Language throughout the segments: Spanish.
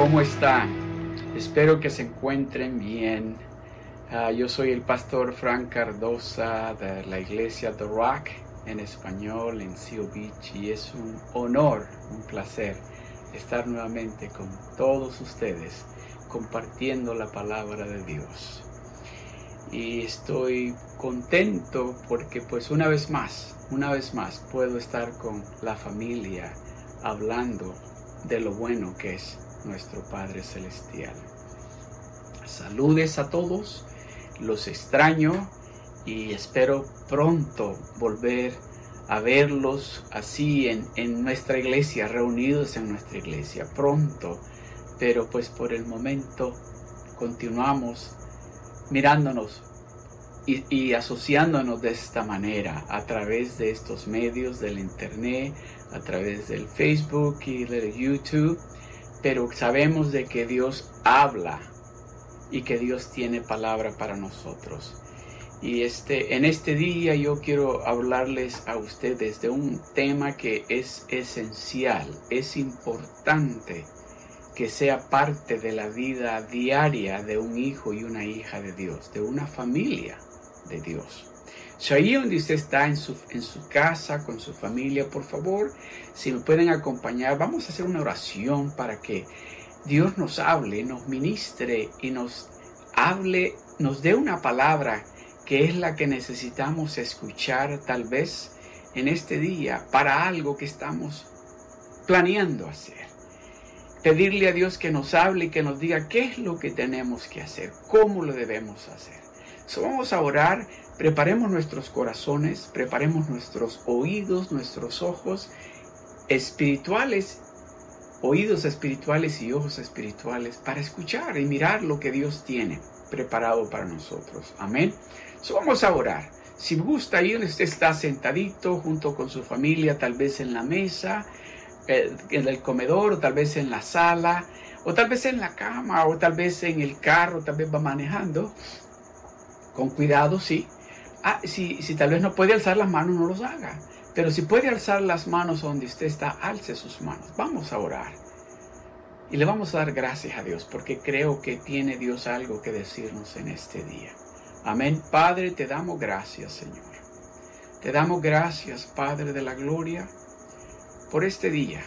¿cómo están? Espero que se encuentren bien. Ah, yo soy el pastor Frank Cardosa de la iglesia The Rock en español en Seal Beach y es un honor, un placer estar nuevamente con todos ustedes compartiendo la palabra de Dios. Y estoy contento porque pues una vez más, una vez más puedo estar con la familia hablando de lo bueno que es nuestro Padre Celestial. Saludes a todos, los extraño y espero pronto volver a verlos así en, en, nuestra iglesia, reunidos en nuestra iglesia, pronto. Pero pues por el momento continuamos mirándonos y, y, asociándonos de esta manera a través de estos medios del internet, a través del Facebook y del YouTube, pero sabemos de que Dios habla y que Dios tiene palabra para nosotros. Y este, en este día yo quiero hablarles a ustedes de un tema que es esencial, es importante que sea parte de la vida diaria de un hijo y una hija de Dios, de una familia de Dios. So, ahí donde usted está en su, en su casa, con su familia, por favor, si me pueden acompañar, vamos a hacer una oración para que Dios nos hable, nos ministre y nos hable, nos dé una palabra que es la que necesitamos escuchar tal vez en este día para algo que estamos planeando hacer. Pedirle a Dios que nos hable y que nos diga qué es lo que tenemos que hacer, cómo lo debemos hacer. So, vamos a orar Preparemos nuestros corazones, preparemos nuestros oídos, nuestros ojos espirituales, oídos espirituales y ojos espirituales para escuchar y mirar lo que Dios tiene preparado para nosotros. Amén. So, vamos a orar. Si gusta, ahí usted está sentadito junto con su familia, tal vez en la mesa, eh, en el comedor, o tal vez en la sala, o tal vez en la cama, o tal vez en el carro, tal vez va manejando. Con cuidado, sí. Ah, si, si tal vez no puede alzar las manos, no los haga. Pero si puede alzar las manos donde usted está, alce sus manos. Vamos a orar. Y le vamos a dar gracias a Dios porque creo que tiene Dios algo que decirnos en este día. Amén. Padre, te damos gracias, Señor. Te damos gracias, Padre de la Gloria, por este día.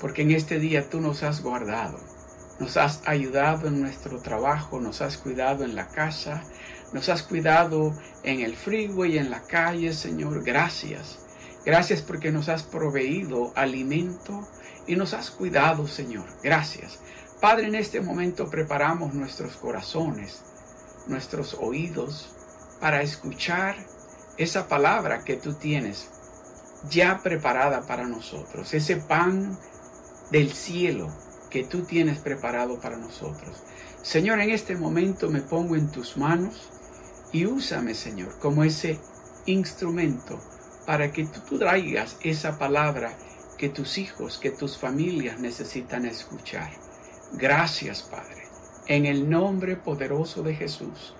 Porque en este día tú nos has guardado. Nos has ayudado en nuestro trabajo, nos has cuidado en la casa, nos has cuidado en el freeway, en la calle, Señor. Gracias. Gracias porque nos has proveído alimento y nos has cuidado, Señor. Gracias. Padre, en este momento preparamos nuestros corazones, nuestros oídos para escuchar esa palabra que tú tienes ya preparada para nosotros, ese pan del cielo que tú tienes preparado para nosotros. Señor, en este momento me pongo en tus manos y úsame, Señor, como ese instrumento para que tú traigas esa palabra que tus hijos, que tus familias necesitan escuchar. Gracias, Padre. En el nombre poderoso de Jesús,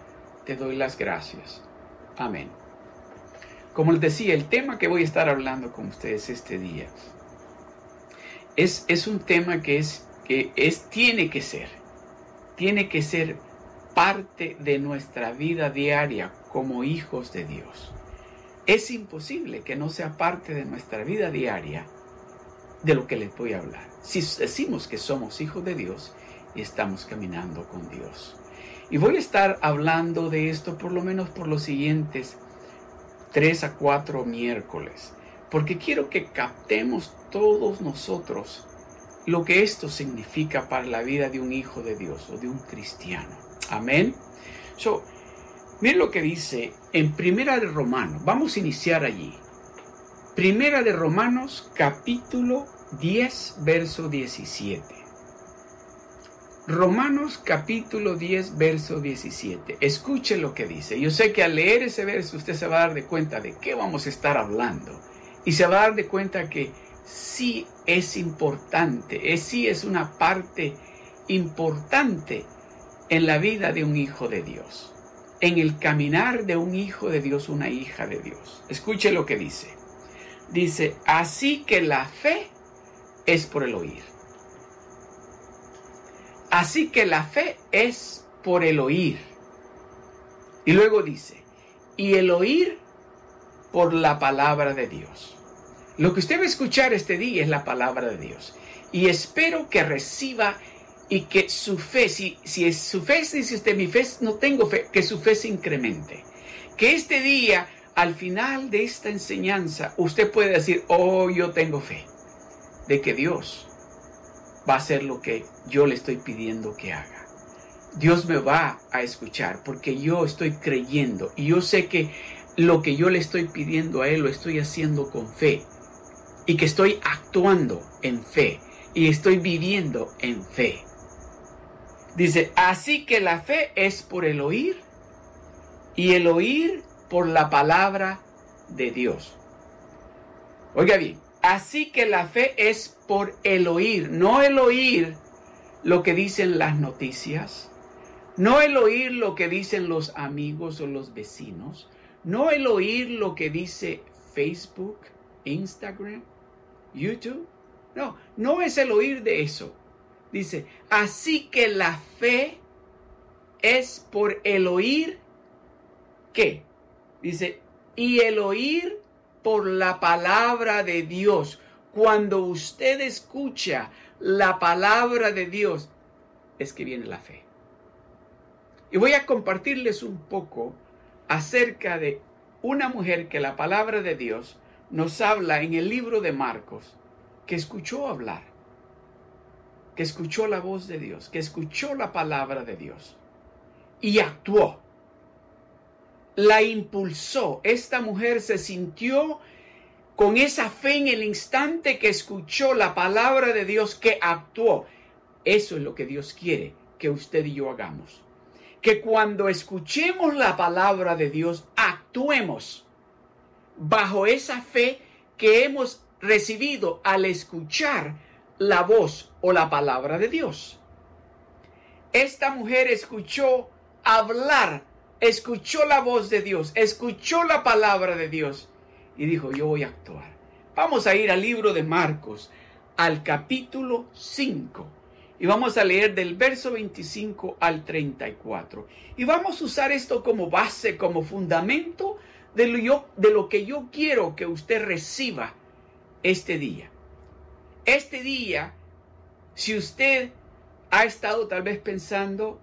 te doy las gracias. Amén. Como les decía, el tema que voy a estar hablando con ustedes este día es, es un tema que, es, que es, tiene que ser, tiene que ser parte de nuestra vida diaria como hijos de Dios. Es imposible que no sea parte de nuestra vida diaria de lo que les voy a hablar. Si decimos que somos hijos de Dios y estamos caminando con Dios. Y voy a estar hablando de esto por lo menos por los siguientes tres a cuatro miércoles, porque quiero que captemos todos nosotros lo que esto significa para la vida de un hijo de Dios o de un cristiano. Amén. So, miren lo que dice en Primera de Romanos. Vamos a iniciar allí. Primera de Romanos, capítulo 10, verso 17. Romanos capítulo 10, verso 17. Escuche lo que dice. Yo sé que al leer ese verso usted se va a dar de cuenta de qué vamos a estar hablando. Y se va a dar de cuenta que sí es importante, es, sí es una parte importante en la vida de un hijo de Dios, en el caminar de un hijo de Dios, una hija de Dios. Escuche lo que dice. Dice, así que la fe es por el oír. Así que la fe es por el oír. Y luego dice, y el oír por la palabra de Dios. Lo que usted va a escuchar este día es la palabra de Dios. Y espero que reciba y que su fe, si, si es su fe, dice usted, mi fe, no tengo fe, que su fe se incremente. Que este día, al final de esta enseñanza, usted puede decir, oh, yo tengo fe de que Dios va a hacer lo que yo le estoy pidiendo que haga. Dios me va a escuchar porque yo estoy creyendo y yo sé que lo que yo le estoy pidiendo a Él lo estoy haciendo con fe y que estoy actuando en fe y estoy viviendo en fe. Dice, así que la fe es por el oír y el oír por la palabra de Dios. Oiga bien, así que la fe es por el oír, no el oír lo que dicen las noticias, no el oír lo que dicen los amigos o los vecinos, no el oír lo que dice Facebook, Instagram, YouTube. No, no es el oír de eso. Dice, así que la fe es por el oír ¿qué? Dice, y el oír por la palabra de Dios. Cuando usted escucha la palabra de Dios, es que viene la fe. Y voy a compartirles un poco acerca de una mujer que la palabra de Dios nos habla en el libro de Marcos, que escuchó hablar, que escuchó la voz de Dios, que escuchó la palabra de Dios y actuó. La impulsó. Esta mujer se sintió con esa fe en el instante que escuchó la palabra de Dios, que actuó. Eso es lo que Dios quiere que usted y yo hagamos que cuando escuchemos la palabra de Dios, actuemos bajo esa fe que hemos recibido al escuchar la voz o la palabra de Dios. Esta mujer escuchó hablar, escuchó la voz de Dios, escuchó la palabra de Dios y dijo, yo voy a actuar. Vamos a ir al libro de Marcos, al capítulo 5 y vamos a leer del verso 25 al 34. Y vamos a usar esto como base, como fundamento de lo, de lo que yo quiero que usted reciba este día. Este día, si usted ha estado tal vez pensando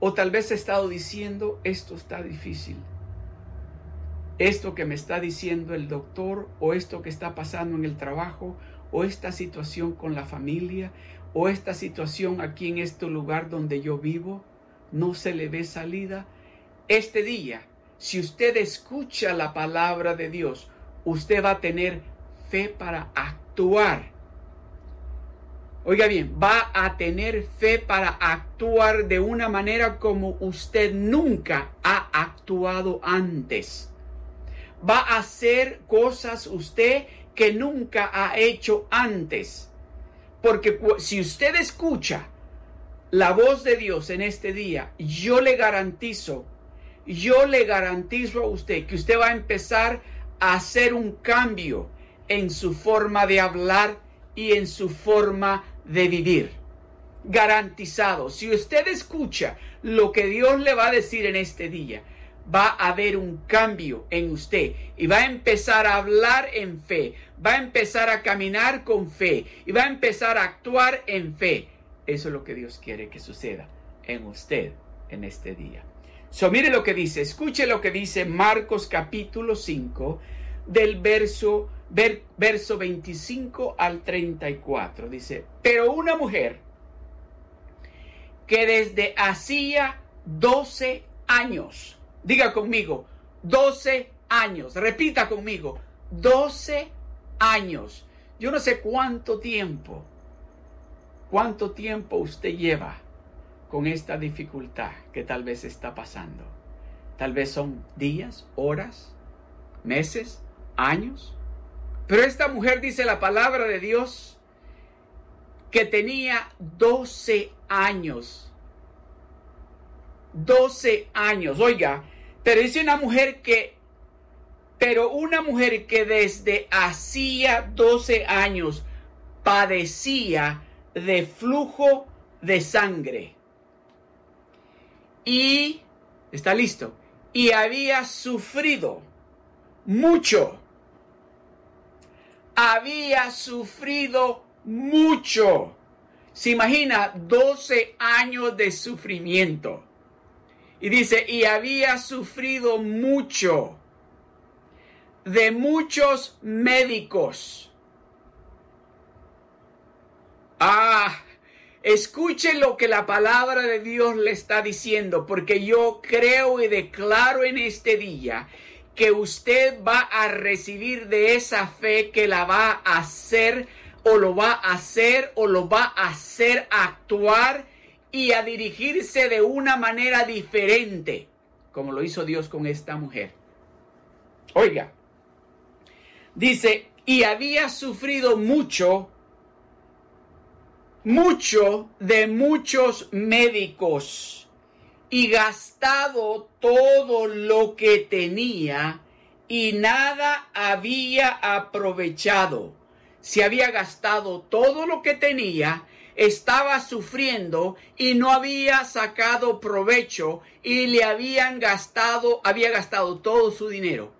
o tal vez ha estado diciendo, esto está difícil. Esto que me está diciendo el doctor o esto que está pasando en el trabajo o esta situación con la familia o esta situación aquí en este lugar donde yo vivo no se le ve salida, este día, si usted escucha la palabra de Dios, usted va a tener fe para actuar. Oiga bien, va a tener fe para actuar de una manera como usted nunca ha actuado antes. Va a hacer cosas usted que nunca ha hecho antes. Porque si usted escucha la voz de Dios en este día, yo le garantizo, yo le garantizo a usted que usted va a empezar a hacer un cambio en su forma de hablar y en su forma de vivir. Garantizado, si usted escucha lo que Dios le va a decir en este día, va a haber un cambio en usted y va a empezar a hablar en fe, va a empezar a caminar con fe y va a empezar a actuar en fe. Eso es lo que Dios quiere que suceda en usted en este día. So, mire lo que dice, escuche lo que dice Marcos capítulo 5 del verso, verso 25 al 34. Dice, pero una mujer que desde hacía 12 años, Diga conmigo, 12 años. Repita conmigo, 12 años. Yo no sé cuánto tiempo, cuánto tiempo usted lleva con esta dificultad que tal vez está pasando. Tal vez son días, horas, meses, años. Pero esta mujer dice la palabra de Dios que tenía 12 años. 12 años. Oiga, pero dice una mujer que, pero una mujer que desde hacía 12 años padecía de flujo de sangre. y, está listo, y había sufrido mucho. Había sufrido mucho. Se imagina 12 años de sufrimiento. Y dice, y había sufrido mucho de muchos médicos. Ah, escuche lo que la palabra de Dios le está diciendo, porque yo creo y declaro en este día que usted va a recibir de esa fe que la va a hacer o lo va a hacer o lo va a hacer actuar y a dirigirse de una manera diferente, como lo hizo Dios con esta mujer. Oiga, dice, y había sufrido mucho, mucho de muchos médicos y gastado todo lo que tenía y nada había aprovechado. Se había gastado todo lo que tenía estaba sufriendo y no había sacado provecho y le habían gastado, había gastado todo su dinero.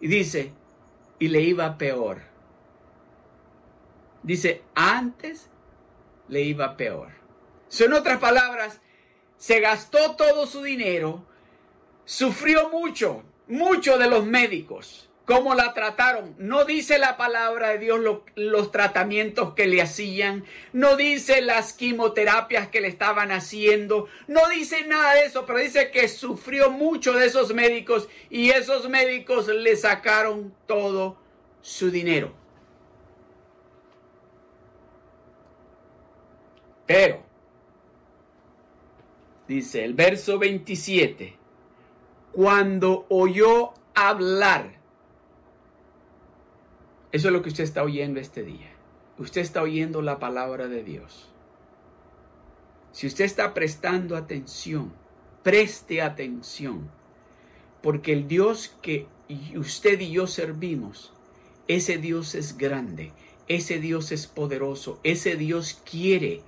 Y dice, y le iba peor. Dice, antes le iba peor. Son otras palabras, se gastó todo su dinero, sufrió mucho, mucho de los médicos cómo la trataron. No dice la palabra de Dios los tratamientos que le hacían, no dice las quimioterapias que le estaban haciendo, no dice nada de eso, pero dice que sufrió mucho de esos médicos y esos médicos le sacaron todo su dinero. Pero, dice el verso 27, cuando oyó hablar, eso es lo que usted está oyendo este día. Usted está oyendo la palabra de Dios. Si usted está prestando atención, preste atención, porque el Dios que usted y yo servimos, ese Dios es grande, ese Dios es poderoso, ese Dios quiere,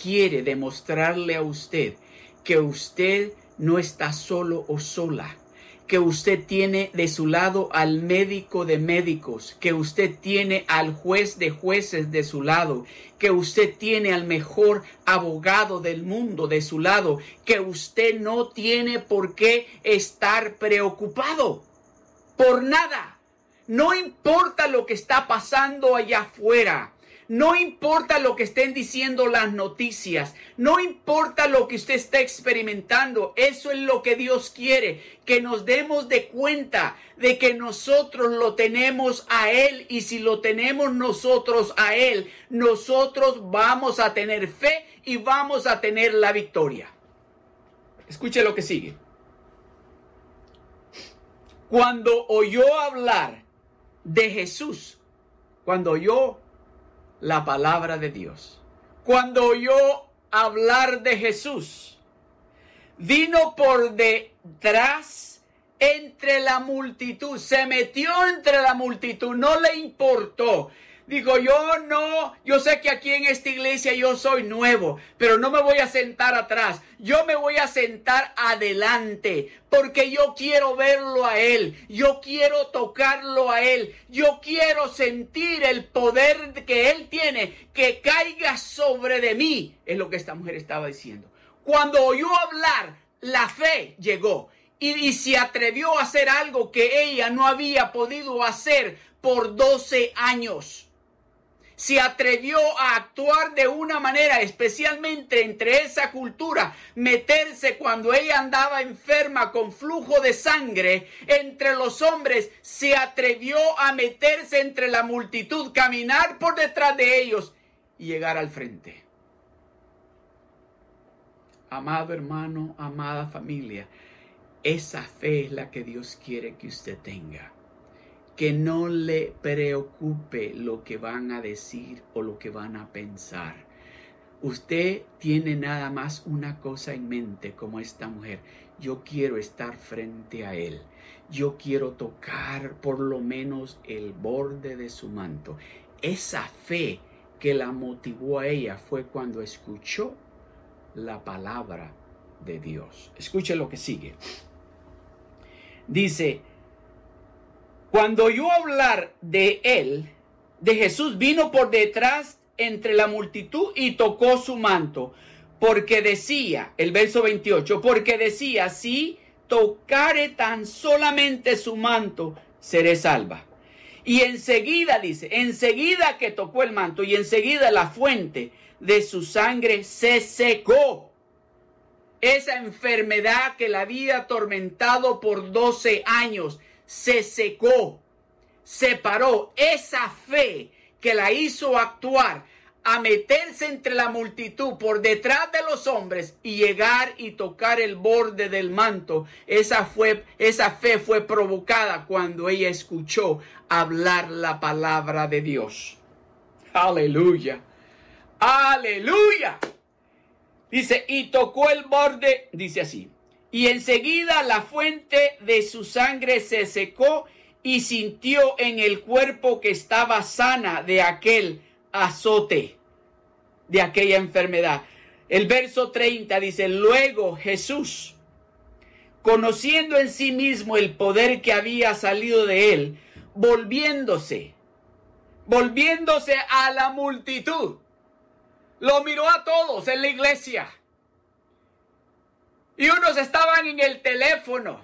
quiere demostrarle a usted que usted no está solo o sola, que usted tiene de su lado al médico de médicos, que usted tiene al juez de jueces de su lado, que usted tiene al mejor abogado del mundo de su lado, que usted no tiene por qué estar preocupado por nada. No importa lo que está pasando allá afuera. No importa lo que estén diciendo las noticias, no importa lo que usted esté experimentando, eso es lo que Dios quiere, que nos demos de cuenta de que nosotros lo tenemos a Él y si lo tenemos nosotros a Él, nosotros vamos a tener fe y vamos a tener la victoria. Escuche lo que sigue. Cuando oyó hablar de Jesús, cuando oyó la palabra de Dios. Cuando oyó hablar de Jesús, vino por detrás entre la multitud, se metió entre la multitud, no le importó Digo, yo no, yo sé que aquí en esta iglesia yo soy nuevo, pero no me voy a sentar atrás. Yo me voy a sentar adelante porque yo quiero verlo a Él. Yo quiero tocarlo a Él. Yo quiero sentir el poder que Él tiene que caiga sobre de mí. Es lo que esta mujer estaba diciendo. Cuando oyó hablar, la fe llegó. Y, y, se atrevió a hacer algo que ella no había podido hacer por 12 años se atrevió a actuar de una manera, especialmente entre esa cultura, meterse cuando ella andaba enferma con flujo de sangre entre los hombres, se atrevió a meterse entre la multitud, caminar por detrás de ellos y llegar al frente. Amado hermano, amada familia, esa fe es la que Dios quiere que usted tenga que no le preocupe lo que van a decir o lo que van a pensar. Usted tiene nada más una cosa en mente como esta mujer. Yo quiero estar frente a él. Yo quiero tocar por lo menos el borde de su manto. Esa fe que la motivó a ella fue cuando escuchó la palabra de Dios. Escuche lo que sigue. Dice, cuando oyó hablar de él, de Jesús, vino por detrás entre la multitud y tocó su manto, porque decía, el verso 28, porque decía, si tocare tan solamente su manto, seré salva. Y enseguida dice, enseguida que tocó el manto y enseguida la fuente de su sangre se secó. Esa enfermedad que la había atormentado por 12 años se secó, se paró. Esa fe que la hizo actuar a meterse entre la multitud por detrás de los hombres y llegar y tocar el borde del manto. Esa fue esa fe fue provocada cuando ella escuchó hablar la palabra de Dios. Aleluya. Aleluya. Dice, y tocó el borde, dice así. Y enseguida la fuente de su sangre se secó y sintió en el cuerpo que estaba sana de aquel azote de aquella enfermedad. El verso 30 dice, luego Jesús, conociendo en sí mismo el poder que había salido de él, volviéndose, volviéndose a la multitud, lo miró a todos en la iglesia. Y unos estaban en el teléfono,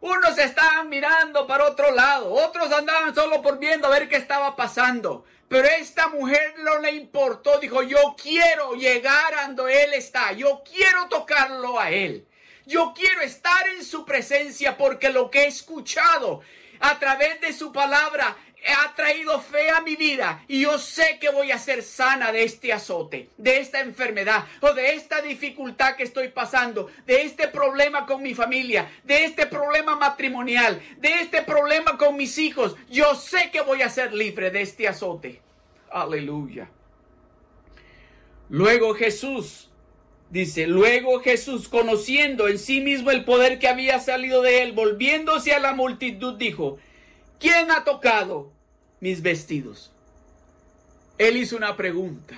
unos estaban mirando para otro lado, otros andaban solo por viendo a ver qué estaba pasando. Pero esta mujer no le importó, dijo, yo quiero llegar a donde Él está, yo quiero tocarlo a Él. Yo quiero estar en su presencia porque lo que he escuchado a través de su palabra ha traído fe a mi vida y yo sé que voy a ser sana de este azote, de esta enfermedad o de esta dificultad que estoy pasando, de este problema con mi familia, de este problema matrimonial, de este problema con mis hijos. Yo sé que voy a ser libre de este azote. Aleluya. Luego Jesús, dice, luego Jesús, conociendo en sí mismo el poder que había salido de él, volviéndose a la multitud, dijo, ¿quién ha tocado mis vestidos? Él hizo una pregunta.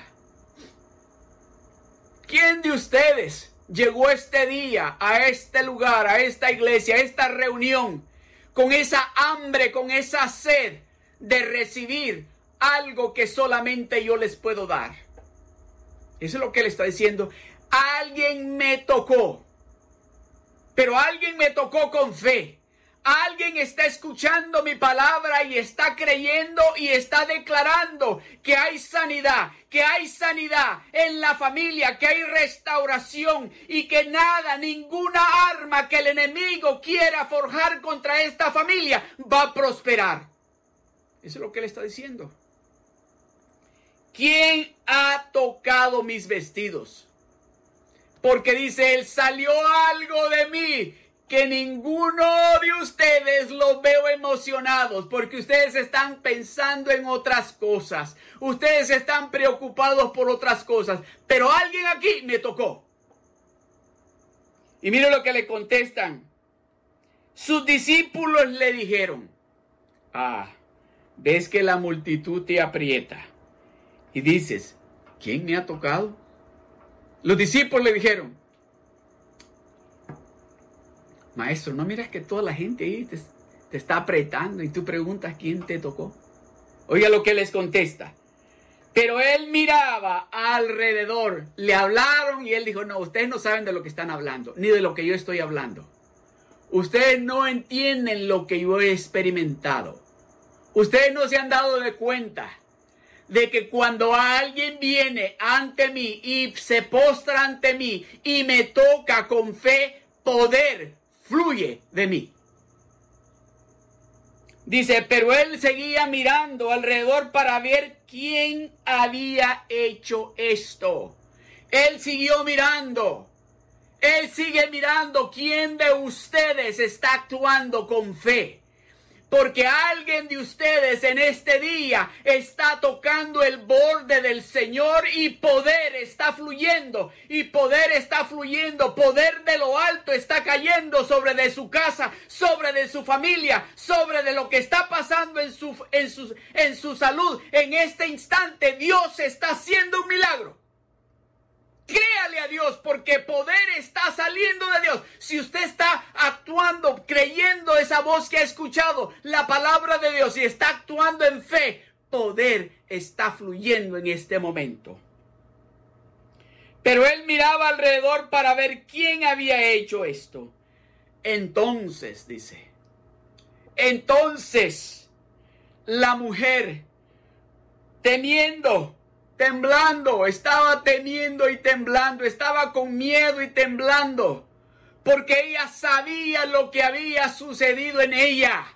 ¿Quién de ustedes llegó este día a este lugar, a esta iglesia, a esta reunión, con esa hambre, con esa sed de recibir algo que solamente yo les puedo dar? Eso es lo que él está diciendo. Alguien me tocó, pero alguien me tocó con fe. Alguien está escuchando mi palabra y está creyendo y está declarando que hay sanidad, que hay sanidad en la familia, que hay restauración y que nada, ninguna arma que el enemigo quiera forjar contra esta familia va a prosperar. Eso es lo que él está diciendo. ¿Quién ha tocado mis vestidos? Porque dice él, salió algo de mí que ninguno de ustedes los veo emocionados porque ustedes están pensando en otras cosas. Ustedes están preocupados por otras cosas. Pero alguien aquí me tocó. Y mire lo que le contestan. Sus discípulos le dijeron, ah, ves que la multitud te aprieta. Y dices, ¿quién me ha tocado? Los discípulos le dijeron, Maestro, ¿no miras que toda la gente ahí te, está apretando y tú preguntas quién te tocó? Oiga lo que les contesta. Pero él miraba alrededor, le hablaron y él dijo, no, ustedes no saben de lo que están hablando, ni de lo que yo estoy hablando. Ustedes no entienden lo que yo he experimentado. Ustedes no se han dado de cuenta de que cuando alguien viene ante mí y se postra ante mí y me toca con fe, poder fluye de mí. Dice, pero él seguía mirando alrededor para ver quién había hecho esto. Él siguió mirando. Él sigue mirando quién de ustedes está actuando con fe. Porque alguien de ustedes en este día está tocando el borde del Señor y poder está fluyendo. Y poder está fluyendo. Poder de lo alto está cayendo sobre de su casa, sobre de su familia, sobre de lo que está pasando en su, en su, en su salud. En este instante Dios está haciendo un milagro. Créale a Dios porque poder está saliendo de Dios. Si usted está actuando, creyendo esa voz que ha escuchado, la palabra de Dios y está actuando en fe, poder está fluyendo en este momento. Pero él miraba alrededor para ver quién había hecho esto. Entonces, dice, entonces la mujer, temiendo, temblando, estaba temiendo y temblando, estaba con miedo y temblando, porque ella sabía lo que había sucedido en ella.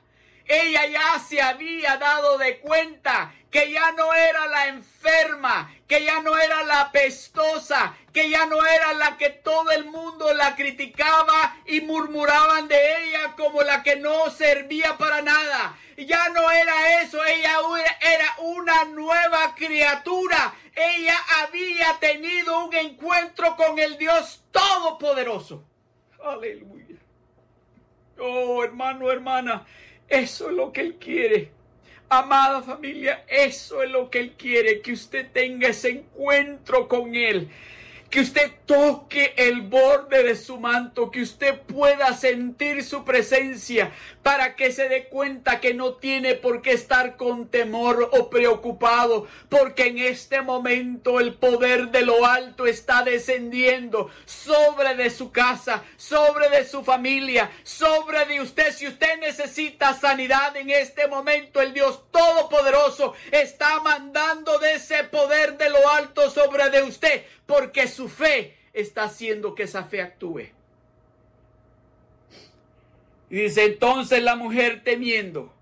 Ella ya se había dado de cuenta que ya no era la enferma, que ya no era la pestosa, que ya no era la que todo el mundo la criticaba y murmuraban de ella como la que no servía para nada. Ya no era eso, ella era una nueva criatura. Ella había tenido un encuentro con el Dios Todopoderoso. Aleluya. Oh, hermano, hermana, eso es lo que Él quiere. Amada familia, eso es lo que Él quiere, que usted tenga ese encuentro con Él que usted toque el borde de su manto, que usted pueda sentir su presencia para que se dé cuenta que no tiene por qué estar con temor o preocupado, porque en este momento el poder de lo alto está descendiendo sobre de su casa, sobre de su familia, sobre de usted. Si usted necesita sanidad en este momento, el Dios Todopoderoso está mandando de ese poder de lo alto sobre de usted porque su fe está haciendo que esa fe actúe. Dice entonces la mujer temiendo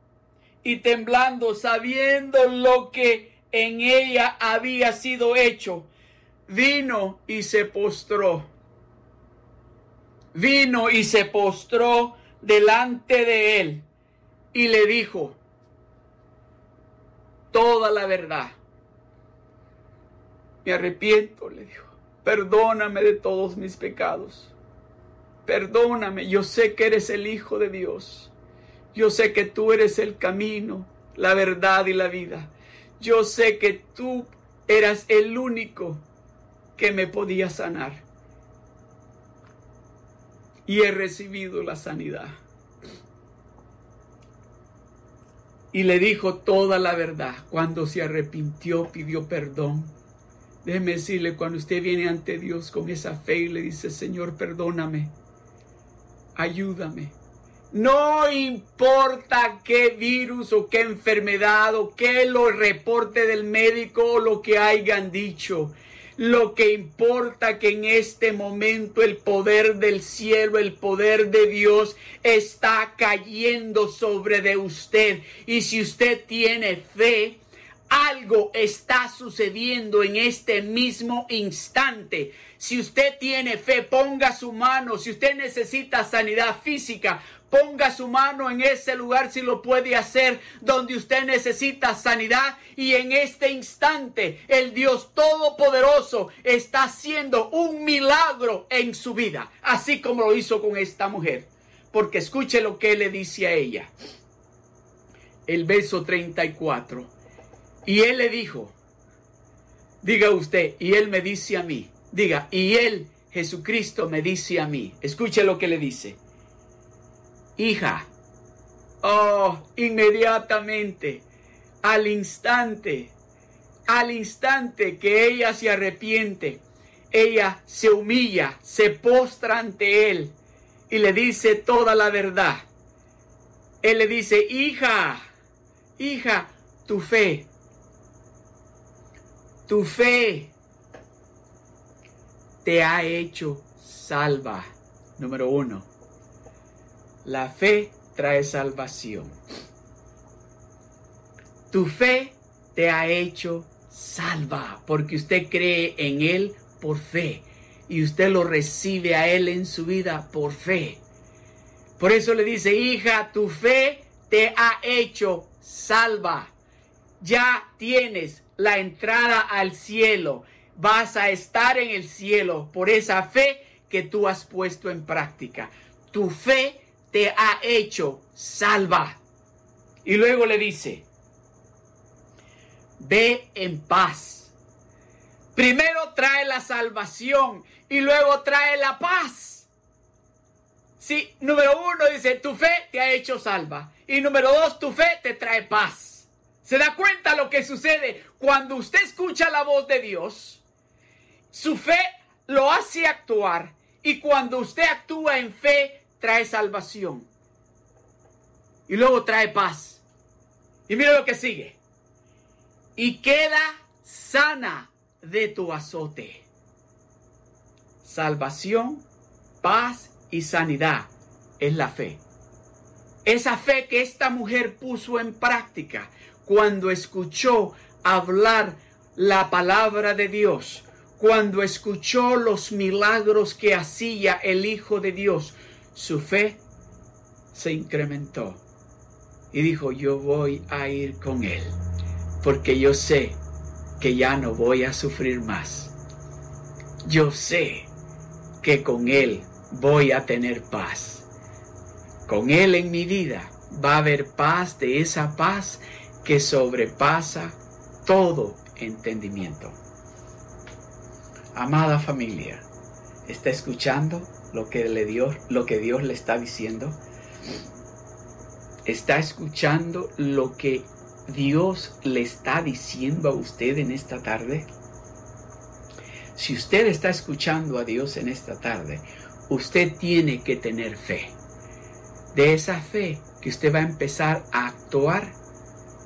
y temblando, sabiendo lo que en ella había sido hecho, vino y se postró. Vino y se postró delante de él y le dijo toda la verdad. Me arrepiento, le dijo. Perdóname de todos mis pecados. Perdóname, yo sé que eres el Hijo de Dios. Yo sé que tú eres el camino, la verdad y la vida. Yo sé que tú eras el único que me podía sanar. Y he recibido la sanidad. Y le dijo toda la verdad. Cuando se arrepintió, pidió perdón Déjeme decirle, cuando usted viene ante Dios con esa fe y le dice, Señor, perdóname, ayúdame. No importa qué virus o qué enfermedad o qué lo reporte del médico o lo que hayan dicho. Lo que importa que en este momento el poder del cielo, el poder de Dios está cayendo sobre de usted. Y si usted tiene fe, algo está sucediendo en este mismo instante. Si usted tiene fe, ponga su mano. Si usted necesita sanidad física, ponga su mano en ese lugar si lo puede hacer donde usted necesita sanidad. Y en este instante el Dios Todopoderoso está haciendo un milagro en su vida, así como lo hizo con esta mujer. Porque escuche lo que le dice a ella. El verso 34. Y él le dijo, diga usted, y él me dice a mí, diga, y él, Jesucristo, me dice a mí, escuche lo que le dice, hija, oh, inmediatamente, al instante, al instante que ella se arrepiente, ella se humilla, se postra ante él y le dice toda la verdad. Él le dice, hija, hija, tu fe tu fe te ha hecho salva. Número uno, la fe trae salvación. Tu fe te ha hecho salva porque usted cree en Él por fe y usted lo recibe a Él en su vida por fe. Por eso le dice, hija, tu fe te ha hecho salva. Ya tienes la entrada al cielo. Vas a estar en el cielo por esa fe que tú has puesto en práctica. Tu fe te ha hecho salva. Y luego le dice, ve en paz, Primero trae la salvación y luego trae la paz. Sí, número uno dice, tu fe te ha hecho salva. Y número dos, tu fe te trae paz. ¿Se da cuenta lo que sucede cuando usted escucha la voz de Dios? Su fe lo hace actuar y cuando usted actúa en fe trae salvación. Y luego trae paz. Y mira lo que sigue. Y queda sana de tu azote. Salvación, paz y sanidad es la fe. Esa fe que esta mujer puso en práctica cuando escuchó hablar la palabra de Dios, cuando escuchó los milagros que hacía el Hijo de Dios, su fe se incrementó y dijo, yo voy a ir con Él, porque yo sé que ya no voy a sufrir más. Yo sé que con Él voy a tener paz. Con Él en mi vida va a haber paz de esa paz que sobrepasa todo entendimiento. Amada familia, ¿está escuchando lo que, le dio, lo que Dios le está diciendo? ¿Está escuchando lo que Dios le está diciendo a usted en esta tarde? Si usted está escuchando a Dios en esta tarde, usted tiene que tener fe. De esa fe que usted va a empezar a actuar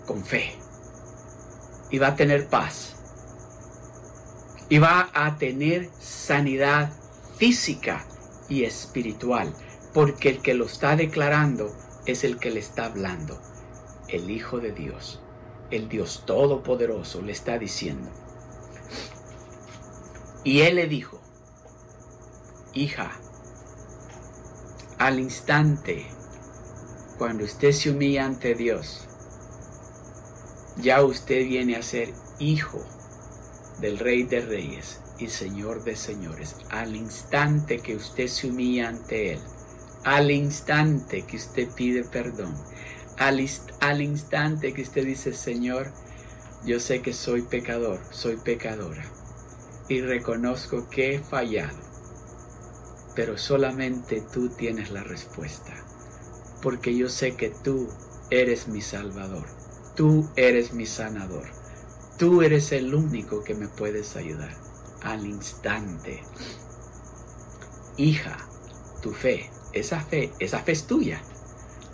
con fe. Y va a tener paz. Y va a tener sanidad física y espiritual. Porque el que lo está declarando es el que le está hablando el Hijo de Dios, el Dios Todopoderoso, le está diciendo. Y él le dijo, hija, al instante, cuando usted se humilla ante Dios, ya usted viene a ser hijo del Rey de Reyes y Señor de Señores. Al instante que usted se humilla ante Él, al instante que usted pide perdón, al, instante que usted dice, Señor, yo sé que soy pecador, soy pecadora, y reconozco que he fallado, pero solamente tú tienes la respuesta, porque yo sé que tú eres mi Salvador, tú eres mi sanador, tú eres el único que me puedes ayudar al instante. Hija, tu fe, esa fe, esa fe es tuya,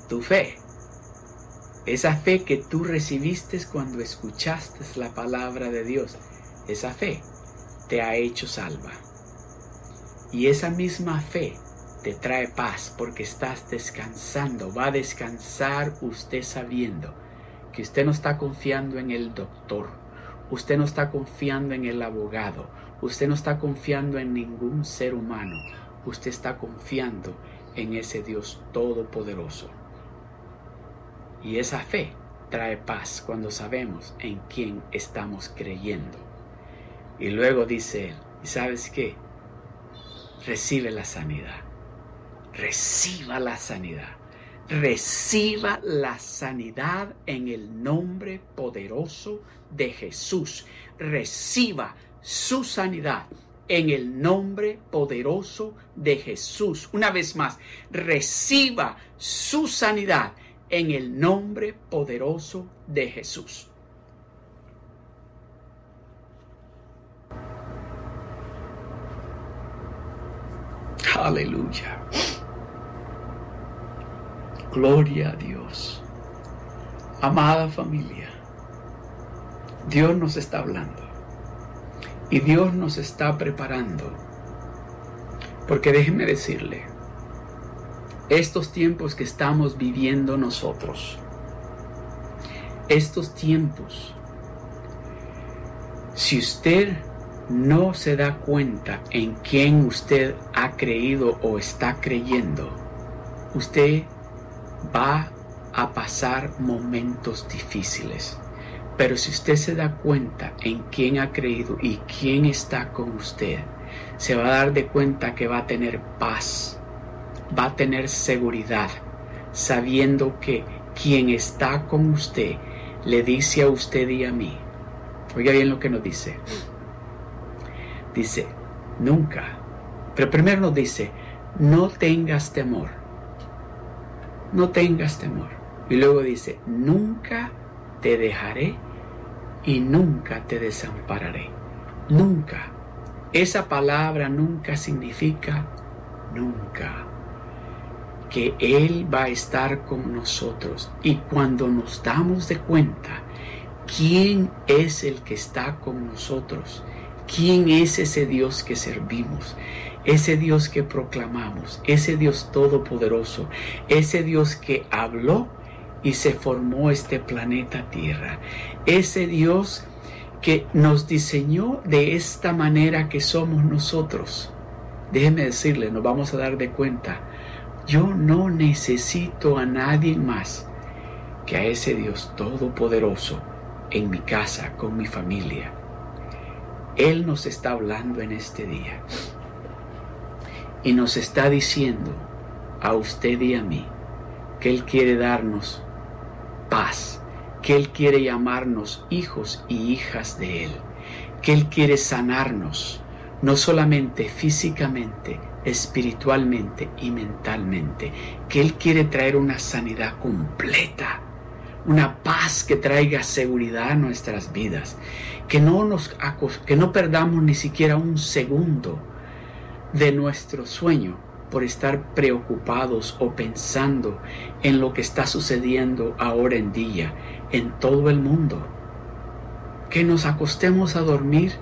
tu fe esa fe que tú recibiste cuando escuchaste la palabra de Dios, esa fe te ha hecho salva. Y esa misma fe te trae paz porque estás descansando. Va a descansar usted sabiendo que usted no está confiando en el doctor, usted no está confiando en el abogado, usted no está confiando en ningún ser humano, usted está confiando en ese Dios todopoderoso. Y esa fe trae paz cuando sabemos en quién estamos creyendo. Y luego dice él, ¿y sabes qué? Recibe la sanidad. Reciba la sanidad. Reciba la sanidad en el nombre poderoso de Jesús. Reciba su sanidad en el nombre poderoso de Jesús. Una vez más, reciba su sanidad en el nombre poderoso de Jesús. Aleluya. Gloria a Dios. Amada familia, Dios nos está hablando y Dios nos está preparando. Porque déjeme decirle, estos tiempos que estamos viviendo nosotros, estos tiempos, si usted no se da cuenta en quién usted ha creído o está creyendo, usted va a pasar momentos difíciles. Pero si usted se da cuenta en quién ha creído y quién está con usted, se va a dar de cuenta que va a tener paz, va a tener seguridad, sabiendo que quien está con usted le dice a usted y a mí, oiga bien lo que nos dice, dice, nunca. Pero primero nos dice, no tengas temor. No tengas temor. Y luego dice, nunca te dejaré y nunca te desampararé. Nunca. Esa palabra nunca significa nunca. Que Él va a estar con nosotros. Y cuando nos damos de cuenta quién es el que está con nosotros, quién es ese Dios que servimos, ese Dios que proclamamos, ese Dios todopoderoso, ese Dios que habló y se formó este planeta Tierra, ese Dios que nos diseñó de esta manera que somos nosotros. Déjeme decirle, nos vamos a dar de cuenta, yo no necesito a nadie más que a ese Dios todopoderoso en mi casa, con mi familia. Él nos está hablando en este día y nos está diciendo a usted y a mí que Él quiere darnos paz, que Él quiere llamarnos hijos y hijas de Él, que Él quiere sanarnos, no solamente físicamente, espiritualmente y mentalmente, que Él quiere traer una sanidad completa, una paz que traiga seguridad a nuestras vidas, que no, nos, que no perdamos ni siquiera un segundo de nuestro sueño por estar preocupados o pensando en lo que está sucediendo ahora en día en todo el mundo. Que nos acostemos a dormir,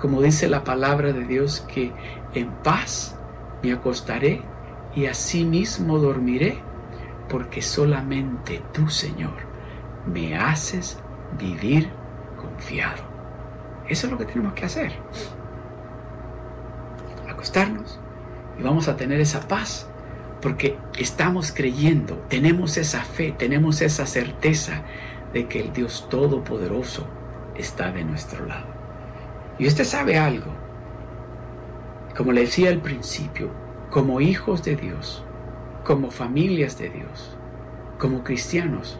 como dice la palabra de Dios, que en paz me acostaré y así mismo dormiré, porque solamente tú, Señor, me haces vivir confiado. Eso es lo que tenemos que hacer. Acostarnos y vamos a tener esa paz porque estamos creyendo, tenemos esa fe, tenemos esa certeza de que el Dios Todopoderoso está de nuestro lado. Y usted sabe algo, como le decía al principio, como hijos de Dios, como familias de Dios, como cristianos,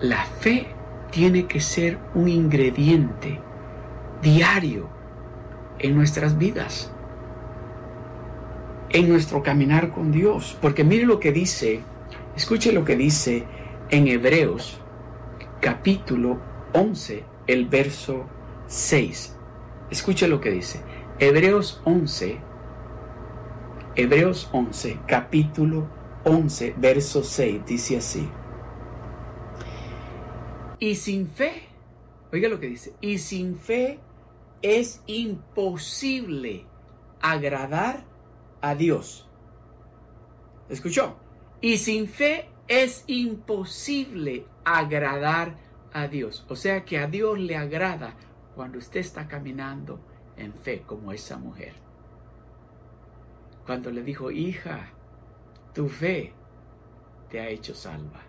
la fe tiene que ser un ingrediente diario en nuestras vidas en nuestro caminar con Dios. Porque mire lo que dice, escuche lo que dice en Hebreos capítulo 11, el verso 6. Escuche lo que dice. Hebreos 11, Hebreos 11, capítulo 11, verso 6, dice así. Y sin fe, oiga lo que dice, y sin fe es imposible agradar a Dios. ¿Escuchó? Y sin fe es imposible agradar a Dios. O sea que a Dios le agrada cuando usted está caminando en fe como esa mujer. Cuando le dijo, hija, tu fe te ha hecho salva.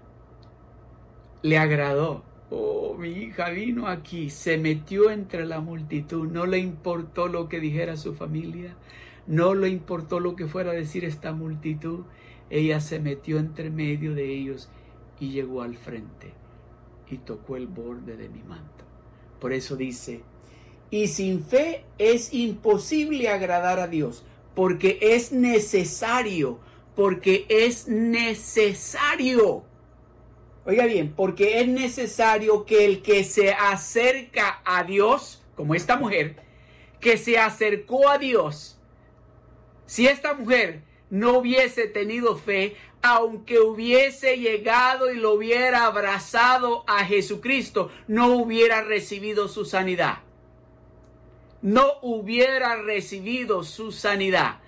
Le agradó. Oh, mi hija vino aquí, se metió entre la multitud, no le importó lo que dijera su familia, no le importó lo que fuera a decir esta multitud, ella se metió entre medio de ellos y llegó al frente y tocó el borde de mi manto. Por eso dice, y sin fe es imposible agradar a Dios, porque es necesario, porque es necesario. Oiga bien, porque es necesario que el que se acerca a Dios, como esta mujer, que se acercó a Dios, si esta mujer no hubiese tenido fe, aunque hubiese llegado y lo hubiera abrazado a Jesucristo, no hubiera recibido su sanidad. No hubiera recibido su sanidad.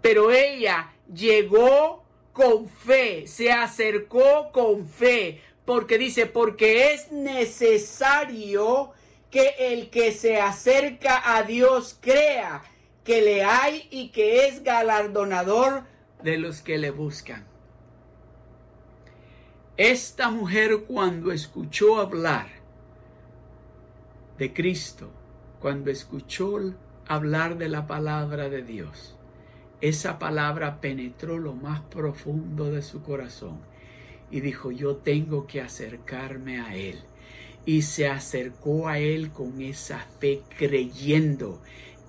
Pero ella llegó con fe, se acercó con fe, porque dice, porque es necesario que el que se acerca a Dios crea que le hay y que es galardonador de los que le buscan. Esta mujer cuando escuchó hablar de Cristo, cuando escuchó hablar de la palabra de Dios, esa palabra penetró lo más profundo de su corazón y dijo, yo tengo que acercarme a Él. Y se acercó a Él con esa fe creyendo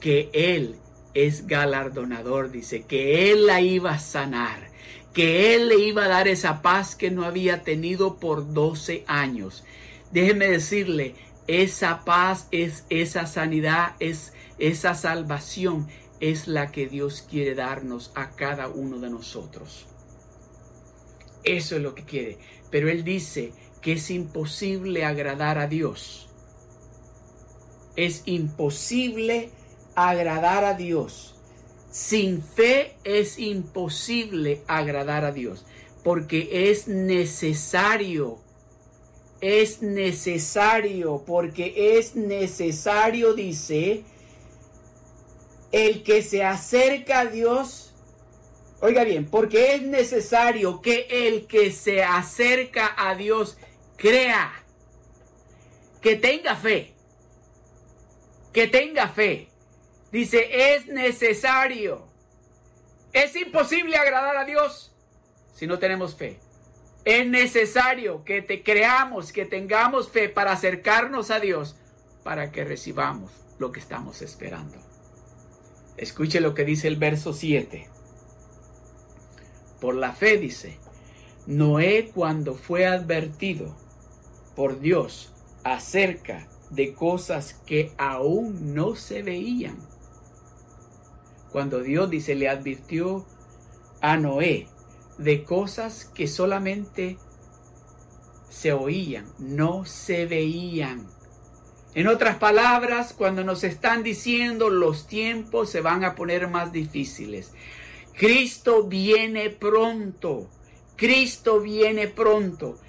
que Él es galardonador, dice, que Él la iba a sanar, que Él le iba a dar esa paz que no había tenido por 12 años. Déjeme decirle, esa paz es esa sanidad, es esa salvación, es la que Dios quiere darnos a cada uno de nosotros. Eso es lo que quiere. Pero Él dice que es imposible agradar a Dios. Es imposible agradar a Dios. Sin fe es imposible agradar a Dios, porque es necesario, es necesario, porque es necesario, dice, el que se acerca a Dios, oiga bien, porque es necesario que el que se acerca a Dios crea, que tenga fe, que tenga fe. Dice, es necesario. Es imposible agradar a Dios si no tenemos fe. Es necesario que te creamos, que tengamos fe para acercarnos a Dios, para que recibamos lo que estamos esperando. Escuche lo que dice el verso 7. Por la fe dice, Noé cuando fue advertido por Dios acerca de cosas que aún no se veían, cuando Dios dice, le advirtió a Noé de cosas que solamente se oían, no se veían. En otras palabras, cuando nos están diciendo los tiempos se van a poner más difíciles. Cristo viene pronto. Cristo viene pronto.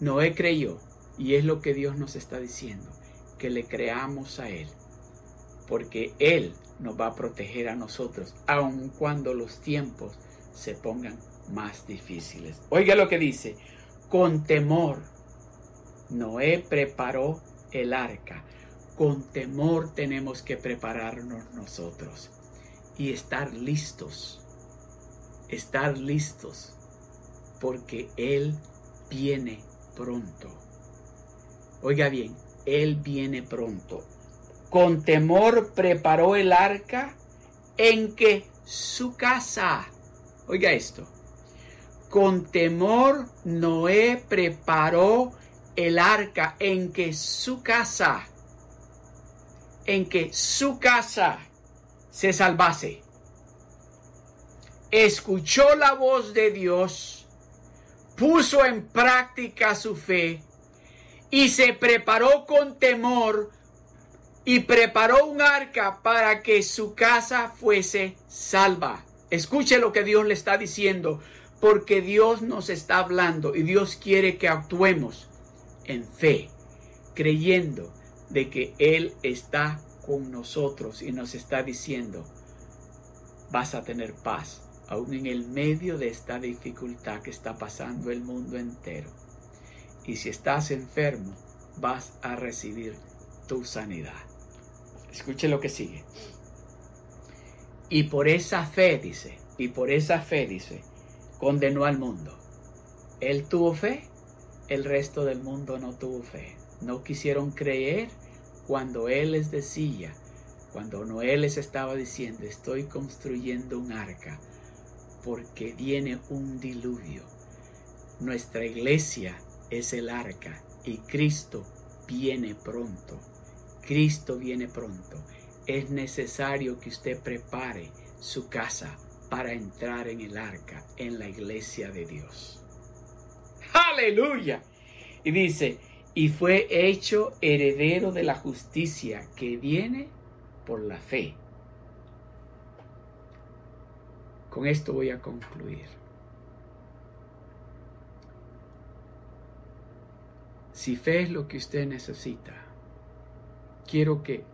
Noé creyó y es lo que Dios nos está diciendo, que le creamos a Él, porque Él nos va a proteger a nosotros, aun cuando los tiempos se pongan más difíciles. Oiga lo que dice, con temor Noé preparó el arca. Con temor tenemos que prepararnos nosotros y estar listos, estar listos, porque Él viene pronto. Oiga bien, Él viene pronto con temor preparó el arca en que su casa, oiga esto, con temor Noé preparó el arca en que su casa, en que su casa se salvase. Escuchó la voz de Dios, puso en práctica su fe y se preparó con temor y preparó un arca para que su casa fuese salva. Escuche lo que Dios le está diciendo, porque Dios nos está hablando y Dios quiere que actuemos en fe, creyendo de que Él está con nosotros y nos está diciendo, vas a tener paz, aún en el medio de esta dificultad que está pasando el mundo entero. Y si estás enfermo, vas a recibir tu sanidad. Escuche lo que sigue. Y por esa fe, dice, y por esa fe, dice, condenó al mundo. Él tuvo fe, el resto del mundo no tuvo fe. No quisieron creer cuando Él les decía, cuando Noé les estaba diciendo, estoy construyendo un arca porque viene un diluvio. Nuestra iglesia es el arca y Cristo viene pronto. Cristo viene pronto. Es necesario que usted prepare su casa para entrar en el arca, en la iglesia de Dios. Aleluya. Y dice, y fue hecho heredero de la justicia que viene por la fe. Con esto voy a concluir. Si fe es lo que usted necesita, quiero que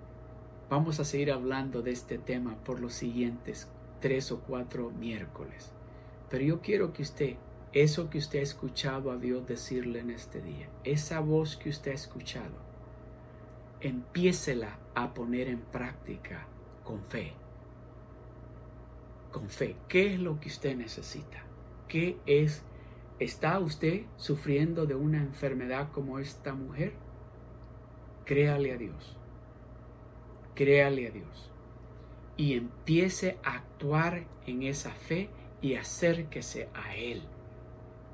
vamos a seguir hablando de este tema por los siguientes tres o cuatro miércoles. Pero yo quiero que usted, eso que usted ha escuchado a Dios decirle en este día, esa voz que usted ha escuchado, empiécela a poner en práctica con fe. Con fe. ¿Qué es lo que usted necesita? ¿Qué es? ¿Está usted sufriendo de una enfermedad como esta mujer? Créale a Dios créale a Dios y empiece a actuar en esa fe y acérquese a Él.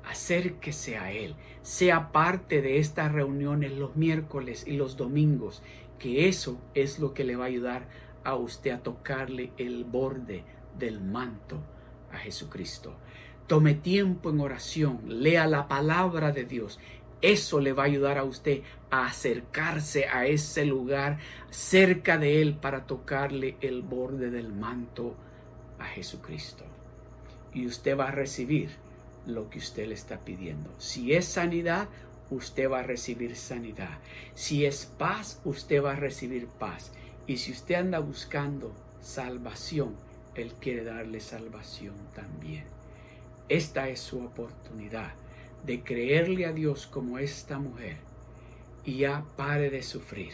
Acérquese a Él. Sea parte de estas reuniones los miércoles y los domingos, que eso es lo que le va a ayudar a usted a tocarle el borde del manto a Jesucristo. Tome tiempo en oración, lea la palabra de Dios. Eso le va a ayudar a usted a acercarse a ese lugar cerca de Él para tocarle el borde del manto a Jesucristo. Y usted va a recibir lo que usted le está pidiendo. Si es sanidad, usted va a recibir sanidad. Si es paz, usted va a recibir paz. Y si usted anda buscando salvación, Él quiere darle salvación también. Esta es su oportunidad de creerle a Dios como esta mujer y ya pare de sufrir.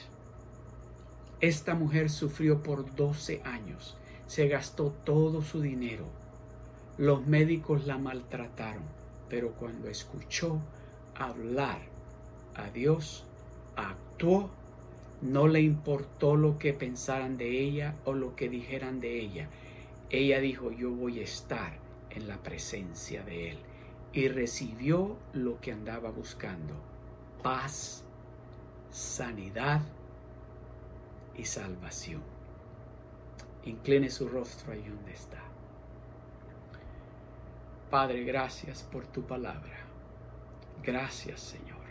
Esta mujer sufrió por 12 años, se gastó todo su dinero, los médicos la maltrataron, pero cuando escuchó hablar a Dios, actuó, no le importó lo que pensaran de ella o lo que dijeran de ella. Ella dijo, yo voy a estar en la presencia de Él. Y recibió lo que andaba buscando, paz, sanidad y salvación. Incline su rostro ahí donde está. Padre, gracias por tu palabra. Gracias, Señor.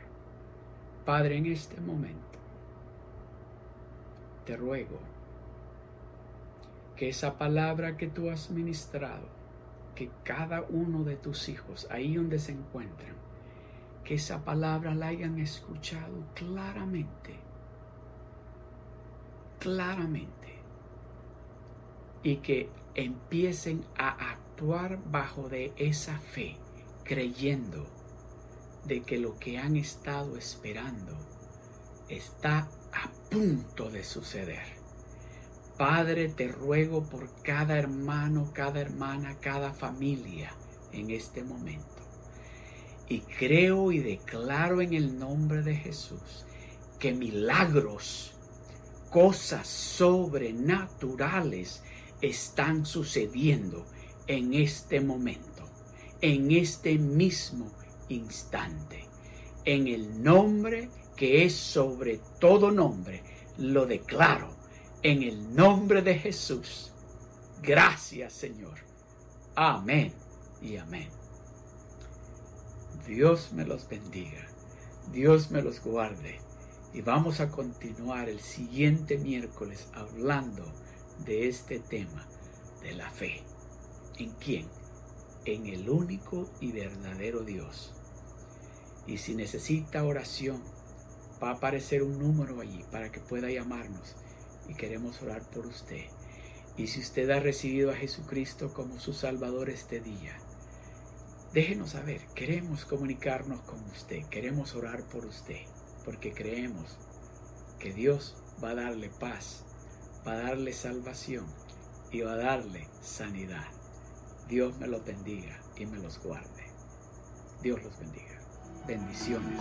Padre, en este momento te ruego que esa palabra que tú has ministrado que cada uno de tus hijos, ahí donde se encuentran, que esa palabra la hayan escuchado claramente, claramente, y que empiecen a actuar bajo de esa fe, creyendo de que lo que han estado esperando está a punto de suceder Padre, te ruego por cada hermano, cada hermana, cada familia en este momento. Y creo y declaro en el nombre de Jesús que milagros, cosas sobrenaturales están sucediendo en este momento, en este mismo instante. En el nombre que es sobre todo nombre, lo declaro en el nombre de Jesús. Gracias Señor. Amén y amén. Dios me los bendiga. Dios me los guarde. Y vamos a continuar el siguiente miércoles hablando de este tema de la fe. ¿En quién? En el único y verdadero Dios. Y si necesita oración, va a aparecer un número allí para que pueda llamarnos y queremos orar por usted. Y si usted ha recibido a Jesucristo como su Salvador este día, déjenos saber, queremos comunicarnos con usted, queremos orar por usted, porque creemos que Dios va a darle paz, va a darle salvación y va a darle sanidad. Dios me los bendiga y me los guarde. Dios los bendiga. Bendiciones.